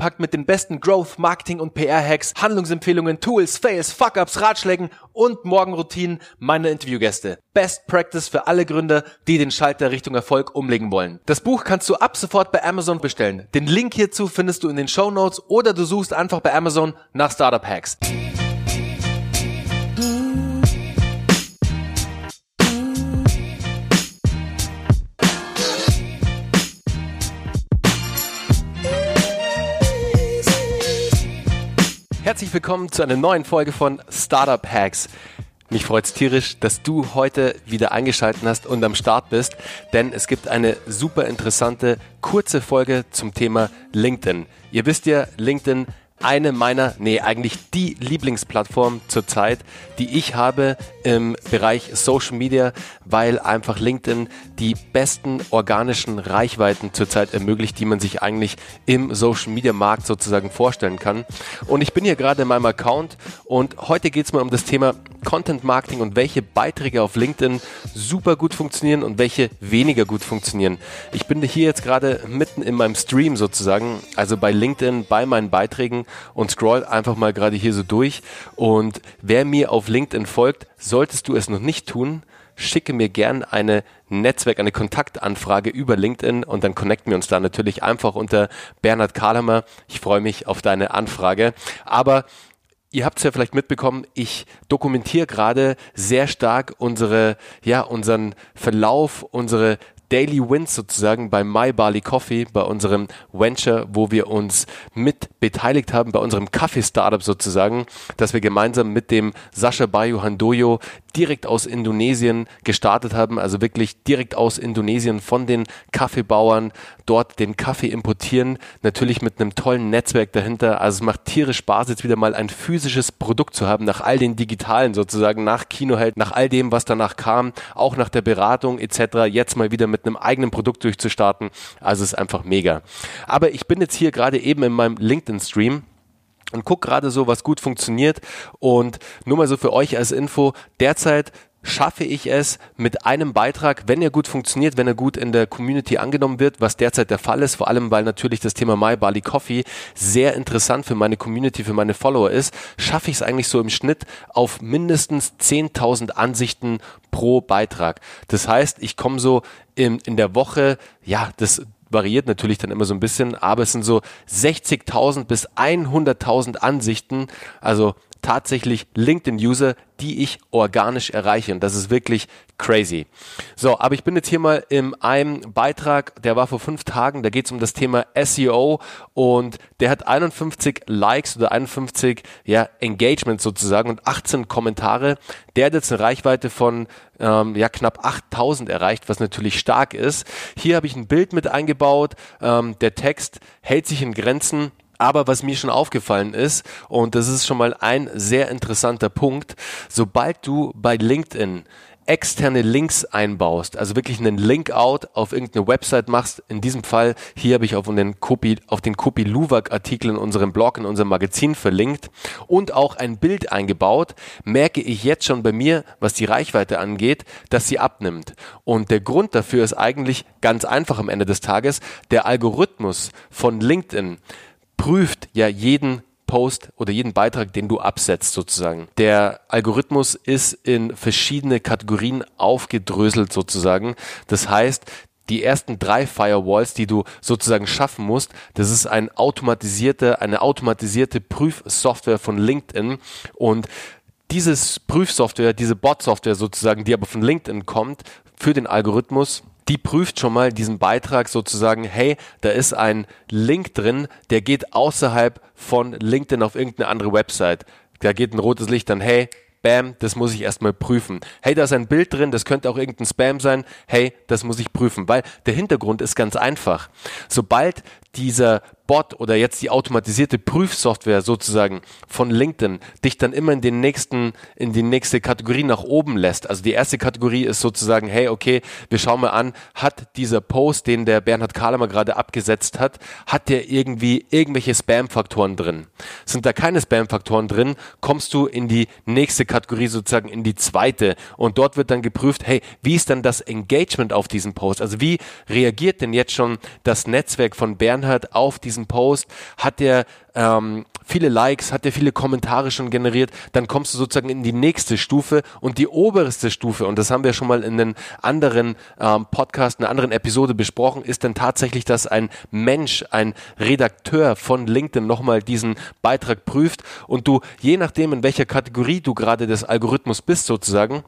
vollgepackt mit den besten Growth, Marketing und PR-Hacks, Handlungsempfehlungen, Tools, Fails, Fuck-Ups, Ratschlägen und Morgenroutinen meiner Interviewgäste. Best Practice für alle Gründer, die den Schalter Richtung Erfolg umlegen wollen. Das Buch kannst du ab sofort bei Amazon bestellen. Den Link hierzu findest du in den Show Notes oder du suchst einfach bei Amazon nach Startup Hacks. Herzlich willkommen zu einer neuen Folge von Startup Hacks. Mich freut es tierisch, dass du heute wieder eingeschaltet hast und am Start bist, denn es gibt eine super interessante kurze Folge zum Thema LinkedIn. Ihr wisst ja, LinkedIn eine meiner, nee, eigentlich die Lieblingsplattform zurzeit, die ich habe im Bereich Social Media, weil einfach LinkedIn die besten organischen Reichweiten zurzeit ermöglicht, die man sich eigentlich im Social Media Markt sozusagen vorstellen kann. Und ich bin hier gerade in meinem Account und heute geht es mal um das Thema Content Marketing und welche Beiträge auf LinkedIn super gut funktionieren und welche weniger gut funktionieren. Ich bin hier jetzt gerade mitten in meinem Stream sozusagen, also bei LinkedIn, bei meinen Beiträgen und scroll einfach mal gerade hier so durch. Und wer mir auf LinkedIn folgt, solltest du es noch nicht tun, schicke mir gern eine Netzwerk, eine Kontaktanfrage über LinkedIn und dann connecten wir uns da natürlich einfach unter Bernhard Kahlemer. Ich freue mich auf deine Anfrage. Aber Ihr habt es ja vielleicht mitbekommen, ich dokumentiere gerade sehr stark unsere, ja, unseren Verlauf, unsere Daily Wins sozusagen bei My Barley Coffee, bei unserem Venture, wo wir uns mit beteiligt haben, bei unserem Kaffee-Startup sozusagen, dass wir gemeinsam mit dem Sascha Bayu Handoyo direkt aus Indonesien gestartet haben, also wirklich direkt aus Indonesien von den Kaffeebauern dort den Kaffee importieren, natürlich mit einem tollen Netzwerk dahinter. Also es macht tierisch Spaß, jetzt wieder mal ein physisches Produkt zu haben, nach all den digitalen sozusagen, nach Kinoheld, nach all dem, was danach kam, auch nach der Beratung etc., jetzt mal wieder mit einem eigenen Produkt durchzustarten. Also es ist einfach mega. Aber ich bin jetzt hier gerade eben in meinem LinkedIn-Stream und guck gerade so, was gut funktioniert. Und nur mal so für euch als Info, derzeit schaffe ich es mit einem Beitrag, wenn er gut funktioniert, wenn er gut in der Community angenommen wird, was derzeit der Fall ist, vor allem weil natürlich das Thema My Bali Coffee sehr interessant für meine Community, für meine Follower ist, schaffe ich es eigentlich so im Schnitt auf mindestens 10.000 Ansichten pro Beitrag. Das heißt, ich komme so in, in der Woche, ja, das variiert natürlich dann immer so ein bisschen, aber es sind so 60.000 bis 100.000 Ansichten, also tatsächlich LinkedIn-User, die ich organisch erreiche. Und das ist wirklich crazy. So, aber ich bin jetzt hier mal in einem Beitrag, der war vor fünf Tagen, da geht es um das Thema SEO und der hat 51 Likes oder 51 ja, Engagements sozusagen und 18 Kommentare. Der hat jetzt eine Reichweite von ähm, ja, knapp 8000 erreicht, was natürlich stark ist. Hier habe ich ein Bild mit eingebaut. Ähm, der Text hält sich in Grenzen aber was mir schon aufgefallen ist, und das ist schon mal ein sehr interessanter Punkt, sobald du bei LinkedIn externe Links einbaust, also wirklich einen Link-out auf irgendeine Website machst, in diesem Fall, hier habe ich auf den Kopi, auf den Kopi Luwak Artikel in unserem Blog, in unserem Magazin verlinkt und auch ein Bild eingebaut, merke ich jetzt schon bei mir, was die Reichweite angeht, dass sie abnimmt. Und der Grund dafür ist eigentlich ganz einfach am Ende des Tages, der Algorithmus von LinkedIn prüft ja jeden Post oder jeden Beitrag, den du absetzt sozusagen. Der Algorithmus ist in verschiedene Kategorien aufgedröselt sozusagen. Das heißt, die ersten drei Firewalls, die du sozusagen schaffen musst, das ist ein automatisierte, eine automatisierte Prüfsoftware von LinkedIn und dieses Prüfsoftware, diese Bot-Software sozusagen, die aber von LinkedIn kommt, für den Algorithmus, die prüft schon mal diesen Beitrag sozusagen, hey, da ist ein Link drin, der geht außerhalb von LinkedIn auf irgendeine andere Website. Da geht ein rotes Licht dann, hey, Bam, das muss ich erstmal prüfen. Hey, da ist ein Bild drin, das könnte auch irgendein Spam sein. Hey, das muss ich prüfen, weil der Hintergrund ist ganz einfach. Sobald dieser Bot oder jetzt die automatisierte Prüfsoftware sozusagen von LinkedIn dich dann immer in den nächsten, in die nächste Kategorie nach oben lässt. Also die erste Kategorie ist sozusagen, hey, okay, wir schauen mal an, hat dieser Post, den der Bernhard Kahlemer gerade abgesetzt hat, hat der irgendwie irgendwelche Spam-Faktoren drin? Sind da keine Spam-Faktoren drin, kommst du in die nächste Kategorie sozusagen in die zweite und dort wird dann geprüft, hey, wie ist dann das Engagement auf diesen Post? Also wie reagiert denn jetzt schon das Netzwerk von Bernhard auf diesen Post? Hat der ähm, viele Likes, hat der viele Kommentare schon generiert, dann kommst du sozusagen in die nächste Stufe und die oberste Stufe, und das haben wir schon mal in einem anderen ähm, Podcast, einer anderen Episode besprochen, ist dann tatsächlich, dass ein Mensch, ein Redakteur von LinkedIn nochmal diesen Beitrag prüft und du, je nachdem, in welcher Kategorie du gerade des Algorithmus bist sozusagen,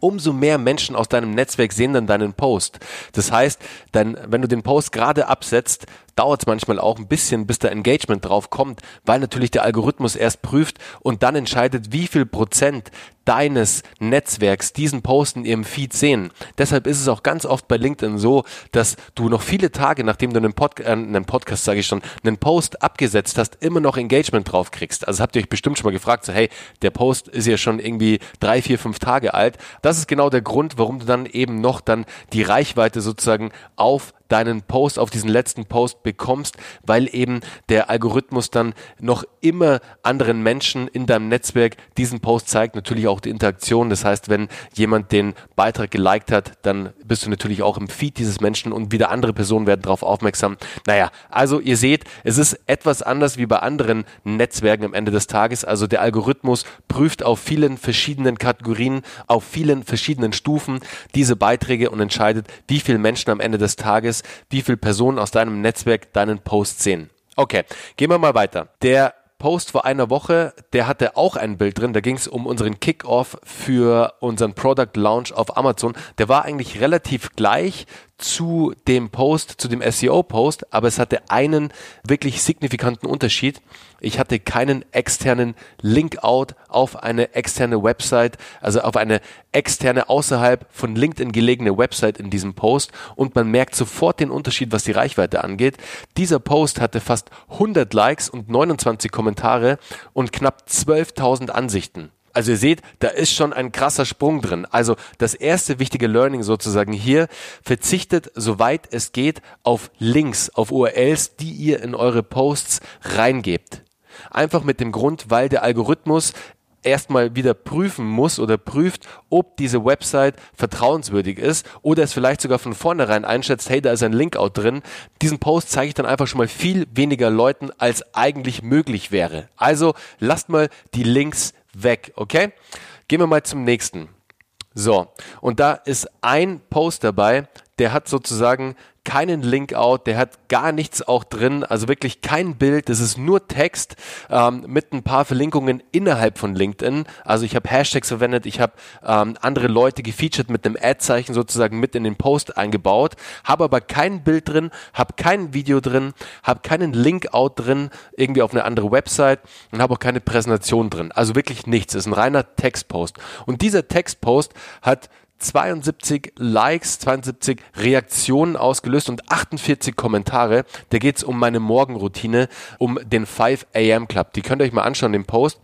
umso mehr Menschen aus deinem Netzwerk sehen dann deinen Post. Das heißt, dann, wenn du den Post gerade absetzt, dauert es manchmal auch ein bisschen, bis da Engagement drauf kommt, weil natürlich der Algorithmus erst prüft und dann entscheidet, wie viel Prozent deines Netzwerks diesen Post in ihrem Feed sehen. Deshalb ist es auch ganz oft bei LinkedIn so, dass du noch viele Tage, nachdem du einen, Pod äh, einen Podcast, sage ich schon, einen Post abgesetzt hast, immer noch Engagement drauf kriegst. Also habt ihr euch bestimmt schon mal gefragt, so hey, der Post ist ja schon irgendwie drei, vier, fünf Tage alt. Das ist genau der Grund, warum du dann eben noch dann die Reichweite sozusagen auf deinen Post, auf diesen letzten Post bekommst, weil eben der Algorithmus dann noch immer anderen Menschen in deinem Netzwerk diesen Post zeigt. Natürlich auch die Interaktion. Das heißt, wenn jemand den Beitrag geliked hat, dann bist du natürlich auch im Feed dieses Menschen und wieder andere Personen werden darauf aufmerksam. Naja, also ihr seht, es ist etwas anders wie bei anderen Netzwerken am Ende des Tages. Also der Algorithmus prüft auf vielen verschiedenen Kategorien, auf vielen verschiedenen Stufen diese Beiträge und entscheidet, wie viele Menschen am Ende des Tages wie viele Personen aus deinem Netzwerk deinen Post sehen. Okay, gehen wir mal weiter. Der Post vor einer Woche, der hatte auch ein Bild drin. Da ging es um unseren Kickoff für unseren Product Launch auf Amazon. Der war eigentlich relativ gleich zu dem Post, zu dem SEO-Post, aber es hatte einen wirklich signifikanten Unterschied. Ich hatte keinen externen Link-out auf eine externe Website, also auf eine externe außerhalb von LinkedIn gelegene Website in diesem Post und man merkt sofort den Unterschied, was die Reichweite angeht. Dieser Post hatte fast 100 Likes und 29 Kommentare und knapp 12.000 Ansichten. Also ihr seht, da ist schon ein krasser Sprung drin. Also das erste wichtige Learning sozusagen hier, verzichtet soweit es geht auf Links, auf URLs, die ihr in eure Posts reingebt. Einfach mit dem Grund, weil der Algorithmus erstmal wieder prüfen muss oder prüft, ob diese Website vertrauenswürdig ist oder es vielleicht sogar von vornherein einschätzt, hey, da ist ein Linkout drin. Diesen Post zeige ich dann einfach schon mal viel weniger Leuten, als eigentlich möglich wäre. Also lasst mal die Links weg, okay? Gehen wir mal zum nächsten. So, und da ist ein Post dabei, der hat sozusagen keinen Link-out, der hat gar nichts auch drin, also wirklich kein Bild, das ist nur Text ähm, mit ein paar Verlinkungen innerhalb von LinkedIn. Also ich habe Hashtags verwendet, ich habe ähm, andere Leute gefeatured mit einem Ad-Zeichen sozusagen mit in den Post eingebaut, habe aber kein Bild drin, habe kein Video drin, habe keinen Link-out drin, irgendwie auf eine andere Website und habe auch keine Präsentation drin. Also wirklich nichts, ist ein reiner Textpost. Und dieser Textpost hat 72 Likes, 72 Reaktionen ausgelöst und 48 Kommentare. Da geht es um meine Morgenroutine, um den 5 AM Club. Die könnt ihr euch mal anschauen, den Post.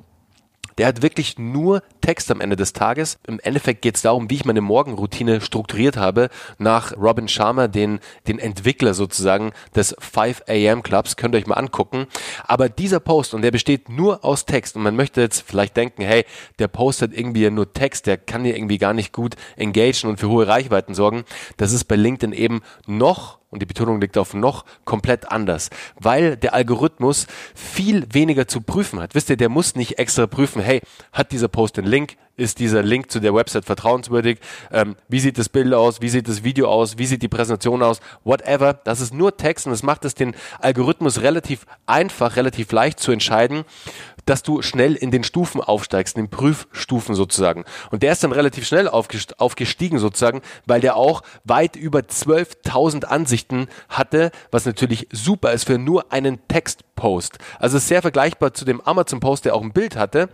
Der hat wirklich nur Text am Ende des Tages. Im Endeffekt geht es darum, wie ich meine Morgenroutine strukturiert habe nach Robin Sharma, den, den Entwickler sozusagen des 5 AM Clubs. Könnt ihr euch mal angucken. Aber dieser Post, und der besteht nur aus Text, und man möchte jetzt vielleicht denken, hey, der Post hat irgendwie nur Text, der kann hier irgendwie gar nicht gut engagen und für hohe Reichweiten sorgen. Das ist bei LinkedIn eben noch und die Betonung liegt auf noch komplett anders, weil der Algorithmus viel weniger zu prüfen hat. Wisst ihr, der muss nicht extra prüfen, hey, hat dieser Post einen Link? Ist dieser Link zu der Website vertrauenswürdig? Ähm, wie sieht das Bild aus? Wie sieht das Video aus? Wie sieht die Präsentation aus? Whatever. Das ist nur Text und es macht es den Algorithmus relativ einfach, relativ leicht zu entscheiden, dass du schnell in den Stufen aufsteigst, in den Prüfstufen sozusagen. Und der ist dann relativ schnell aufgestiegen sozusagen, weil der auch weit über 12.000 Ansichten hatte, was natürlich super ist für nur einen Textpost. Also ist sehr vergleichbar zu dem Amazon-Post, der auch ein Bild hatte.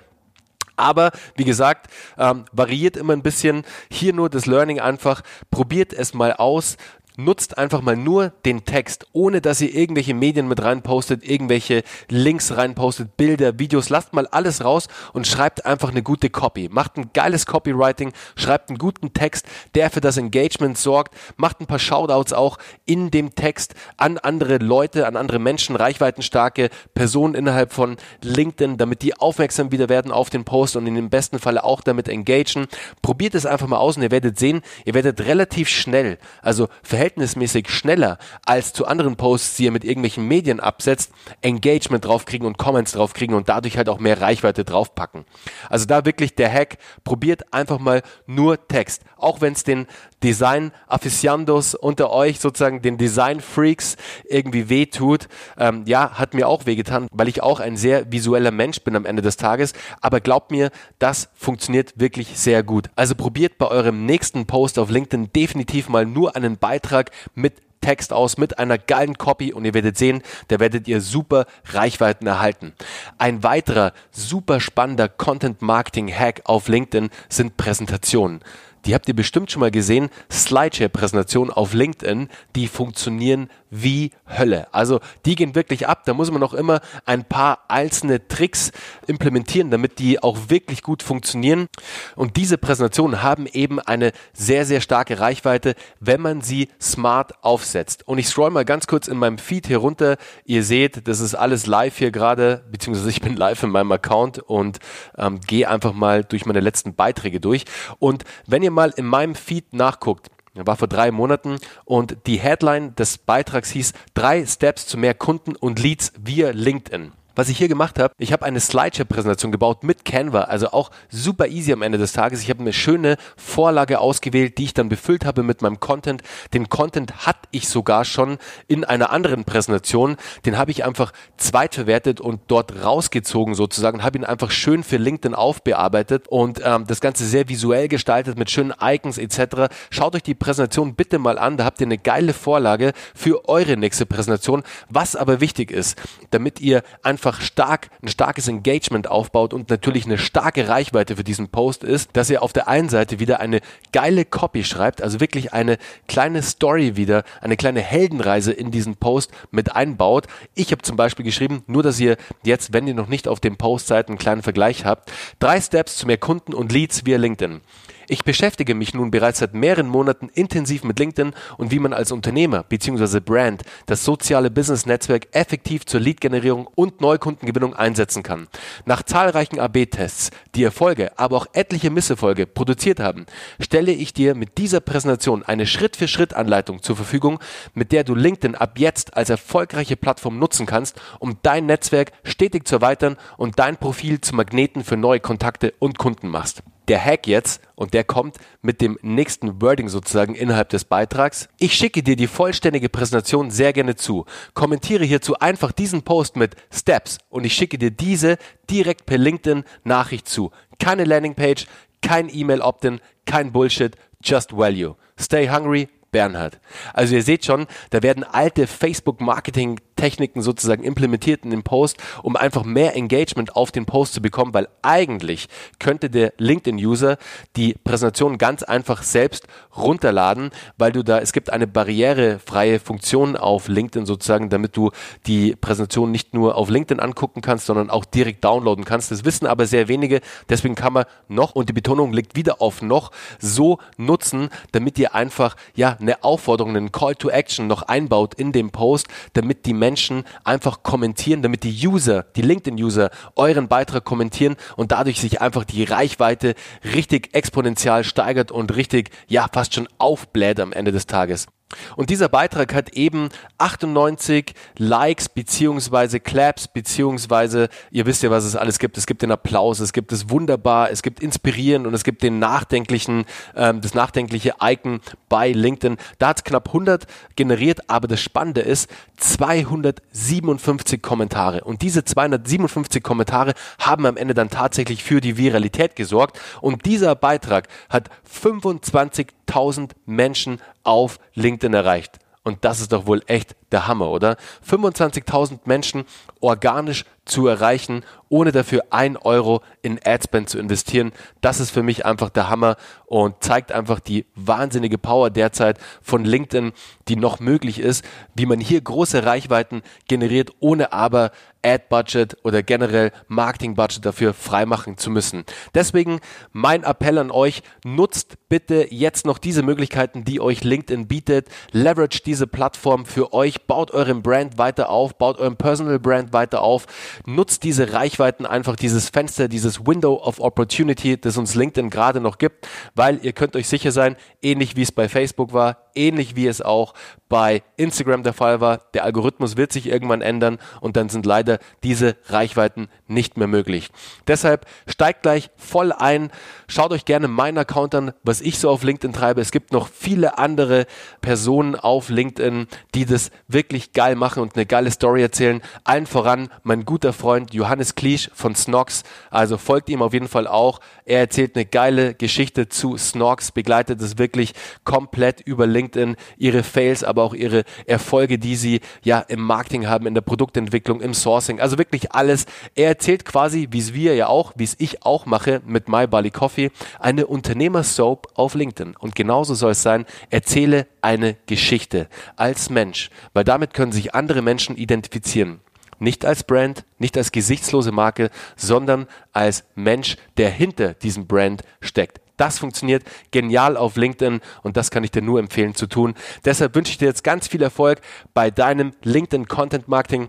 Aber wie gesagt, ähm, variiert immer ein bisschen. Hier nur das Learning einfach. Probiert es mal aus nutzt einfach mal nur den Text, ohne dass ihr irgendwelche Medien mit reinpostet, irgendwelche Links reinpostet, Bilder, Videos, lasst mal alles raus und schreibt einfach eine gute Copy. Macht ein geiles Copywriting, schreibt einen guten Text, der für das Engagement sorgt, macht ein paar Shoutouts auch in dem Text an andere Leute, an andere Menschen, reichweitenstarke Personen innerhalb von LinkedIn, damit die aufmerksam wieder werden auf den Post und in dem besten Falle auch damit engagieren. Probiert es einfach mal aus und ihr werdet sehen, ihr werdet relativ schnell, also verhältnismäßig schneller als zu anderen Posts, die ihr mit irgendwelchen Medien absetzt, Engagement draufkriegen und Comments draufkriegen und dadurch halt auch mehr Reichweite draufpacken. Also da wirklich der Hack, probiert einfach mal nur Text. Auch wenn es den Design Aficionados unter euch, sozusagen den Design Freaks irgendwie wehtut. Ähm, ja, hat mir auch wehgetan, weil ich auch ein sehr visueller Mensch bin am Ende des Tages. Aber glaubt mir, das funktioniert wirklich sehr gut. Also probiert bei eurem nächsten Post auf LinkedIn definitiv mal nur einen Beitrag mit Text aus mit einer geilen Copy und ihr werdet sehen, da werdet ihr super Reichweiten erhalten. Ein weiterer super spannender Content Marketing Hack auf LinkedIn sind Präsentationen die habt ihr bestimmt schon mal gesehen, Slideshare-Präsentationen auf LinkedIn, die funktionieren wie Hölle. Also die gehen wirklich ab. Da muss man noch immer ein paar einzelne Tricks implementieren, damit die auch wirklich gut funktionieren. Und diese Präsentationen haben eben eine sehr, sehr starke Reichweite, wenn man sie smart aufsetzt. Und ich scroll mal ganz kurz in meinem Feed hier runter. Ihr seht, das ist alles live hier gerade, beziehungsweise ich bin live in meinem Account und ähm, gehe einfach mal durch meine letzten Beiträge durch. Und wenn ihr mal in meinem Feed nachguckt, war vor drei Monaten und die Headline des Beitrags hieß drei Steps zu mehr Kunden und Leads via LinkedIn. Was ich hier gemacht habe, ich habe eine Slideshare-Präsentation gebaut mit Canva, also auch super easy am Ende des Tages. Ich habe eine schöne Vorlage ausgewählt, die ich dann befüllt habe mit meinem Content. Den Content hatte ich sogar schon in einer anderen Präsentation. Den habe ich einfach zweitverwertet und dort rausgezogen sozusagen, habe ihn einfach schön für LinkedIn aufbearbeitet und ähm, das Ganze sehr visuell gestaltet mit schönen Icons etc. Schaut euch die Präsentation bitte mal an, da habt ihr eine geile Vorlage für eure nächste Präsentation. Was aber wichtig ist, damit ihr einfach einfach stark, ein starkes Engagement aufbaut und natürlich eine starke Reichweite für diesen Post ist, dass ihr auf der einen Seite wieder eine geile Copy schreibt, also wirklich eine kleine Story wieder, eine kleine Heldenreise in diesen Post mit einbaut. Ich habe zum Beispiel geschrieben, nur dass ihr jetzt, wenn ihr noch nicht auf dem Post seid, einen kleinen Vergleich habt, drei Steps zu mehr Kunden und Leads via LinkedIn. Ich beschäftige mich nun bereits seit mehreren Monaten intensiv mit LinkedIn und wie man als Unternehmer bzw. Brand das soziale Business-Netzwerk effektiv zur Lead-Generierung und Neukundengewinnung einsetzen kann. Nach zahlreichen AB-Tests, die Erfolge, aber auch etliche Misserfolge produziert haben, stelle ich dir mit dieser Präsentation eine Schritt-für-Schritt-Anleitung zur Verfügung, mit der du LinkedIn ab jetzt als erfolgreiche Plattform nutzen kannst, um dein Netzwerk stetig zu erweitern und dein Profil zu Magneten für neue Kontakte und Kunden machst der Hack jetzt, und der kommt mit dem nächsten Wording sozusagen innerhalb des Beitrags. Ich schicke dir die vollständige Präsentation sehr gerne zu. Kommentiere hierzu einfach diesen Post mit Steps und ich schicke dir diese direkt per LinkedIn Nachricht zu. Keine Landingpage, kein E-Mail-Opt-in, kein Bullshit, just value. Stay hungry, Bernhard. Also ihr seht schon, da werden alte Facebook-Marketing Techniken sozusagen implementiert in den Post, um einfach mehr Engagement auf den Post zu bekommen, weil eigentlich könnte der LinkedIn-User die Präsentation ganz einfach selbst runterladen, weil du da, es gibt eine barrierefreie Funktion auf LinkedIn sozusagen, damit du die Präsentation nicht nur auf LinkedIn angucken kannst, sondern auch direkt downloaden kannst. Das wissen aber sehr wenige, deswegen kann man noch, und die Betonung liegt wieder auf noch, so nutzen, damit ihr einfach, ja, eine Aufforderung, einen Call to Action noch einbaut in dem Post, damit die Menschen Menschen einfach kommentieren, damit die User, die LinkedIn-User euren Beitrag kommentieren und dadurch sich einfach die Reichweite richtig exponentiell steigert und richtig, ja, fast schon aufbläht am Ende des Tages. Und dieser Beitrag hat eben 98 Likes beziehungsweise Claps beziehungsweise ihr wisst ja, was es alles gibt. Es gibt den Applaus, es gibt es wunderbar, es gibt inspirieren und es gibt den nachdenklichen, ähm, das nachdenkliche Icon bei LinkedIn. Da hat es knapp 100 generiert, aber das Spannende ist 257 Kommentare und diese 257 Kommentare haben am Ende dann tatsächlich für die Viralität gesorgt und dieser Beitrag hat 25.000 Menschen auf LinkedIn erreicht. Und das ist doch wohl echt der Hammer, oder? 25.000 Menschen organisch zu erreichen, ohne dafür ein Euro in Adspend zu investieren. Das ist für mich einfach der Hammer und zeigt einfach die wahnsinnige Power derzeit von LinkedIn, die noch möglich ist, wie man hier große Reichweiten generiert, ohne aber Ad-Budget oder generell Marketing-Budget dafür freimachen zu müssen. Deswegen mein Appell an euch, nutzt bitte jetzt noch diese Möglichkeiten, die euch LinkedIn bietet. Leverage diese Plattform für euch, baut euren Brand weiter auf, baut euren Personal Brand weiter auf, nutzt diese Reichweiten einfach, dieses Fenster, dieses Window of Opportunity, das uns LinkedIn gerade noch gibt, weil ihr könnt euch sicher sein, ähnlich wie es bei Facebook war, ähnlich wie es auch bei Instagram der Fall war. Der Algorithmus wird sich irgendwann ändern und dann sind leider diese Reichweiten nicht mehr möglich. Deshalb steigt gleich voll ein. Schaut euch gerne meinen Account an, was ich so auf LinkedIn treibe. Es gibt noch viele andere Personen auf LinkedIn, die das wirklich geil machen und eine geile Story erzählen. Allen voran mein guter Freund Johannes Kliesch von Snox. Also folgt ihm auf jeden Fall auch. Er erzählt eine geile Geschichte zu Snox, begleitet es wirklich komplett über LinkedIn, ihre Fails, aber auch ihre Erfolge, die sie ja im Marketing haben, in der Produktentwicklung, im Sourcing. Also wirklich alles. Er erzählt quasi, wie es wir ja auch, wie es ich auch mache mit My Bali Coffee, eine Unternehmer-Soap auf LinkedIn. Und genauso soll es sein. Erzähle eine Geschichte als Mensch, weil damit können sich andere Menschen identifizieren. Nicht als Brand, nicht als gesichtslose Marke, sondern als Mensch, der hinter diesem Brand steckt. Das funktioniert genial auf LinkedIn und das kann ich dir nur empfehlen zu tun. Deshalb wünsche ich dir jetzt ganz viel Erfolg bei deinem LinkedIn Content Marketing.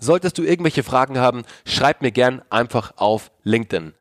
Solltest du irgendwelche Fragen haben, schreib mir gern einfach auf LinkedIn.